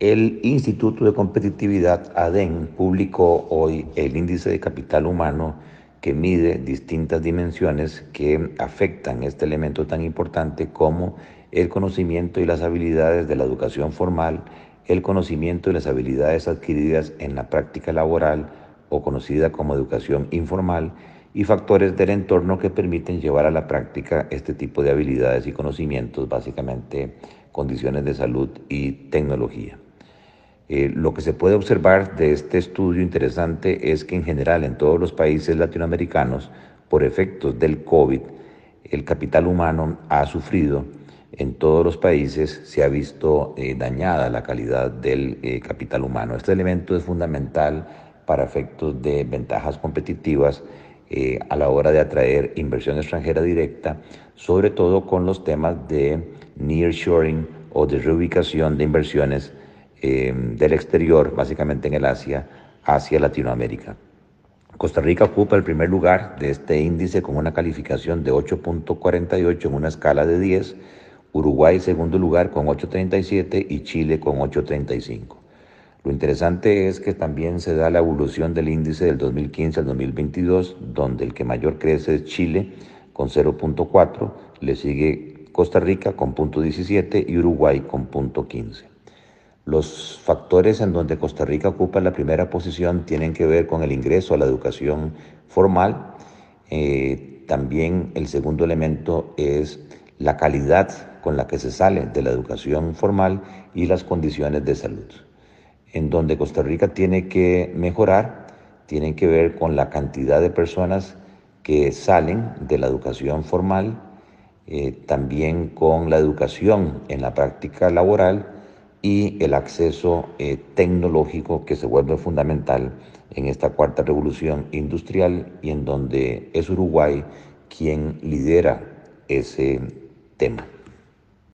El Instituto de Competitividad ADEN publicó hoy el índice de capital humano que mide distintas dimensiones que afectan este elemento tan importante como el conocimiento y las habilidades de la educación formal, el conocimiento y las habilidades adquiridas en la práctica laboral o conocida como educación informal y factores del entorno que permiten llevar a la práctica este tipo de habilidades y conocimientos, básicamente condiciones de salud y tecnología. Eh, lo que se puede observar de este estudio interesante es que en general en todos los países latinoamericanos, por efectos del COVID, el capital humano ha sufrido. En todos los países se ha visto eh, dañada la calidad del eh, capital humano. Este elemento es fundamental para efectos de ventajas competitivas a la hora de atraer inversión extranjera directa, sobre todo con los temas de nearshoring o de reubicación de inversiones eh, del exterior, básicamente en el Asia, hacia Latinoamérica. Costa Rica ocupa el primer lugar de este índice con una calificación de 8.48 en una escala de 10, Uruguay segundo lugar con 8.37 y Chile con 8.35. Lo interesante es que también se da la evolución del índice del 2015 al 2022, donde el que mayor crece es Chile con 0.4, le sigue Costa Rica con 0.17 y Uruguay con 0.15. Los factores en donde Costa Rica ocupa la primera posición tienen que ver con el ingreso a la educación formal. Eh, también el segundo elemento es la calidad con la que se sale de la educación formal y las condiciones de salud. En donde Costa Rica tiene que mejorar, tienen que ver con la cantidad de personas que salen de la educación formal, eh, también con la educación en la práctica laboral y el acceso eh, tecnológico que se vuelve fundamental en esta cuarta revolución industrial y en donde es Uruguay quien lidera ese tema.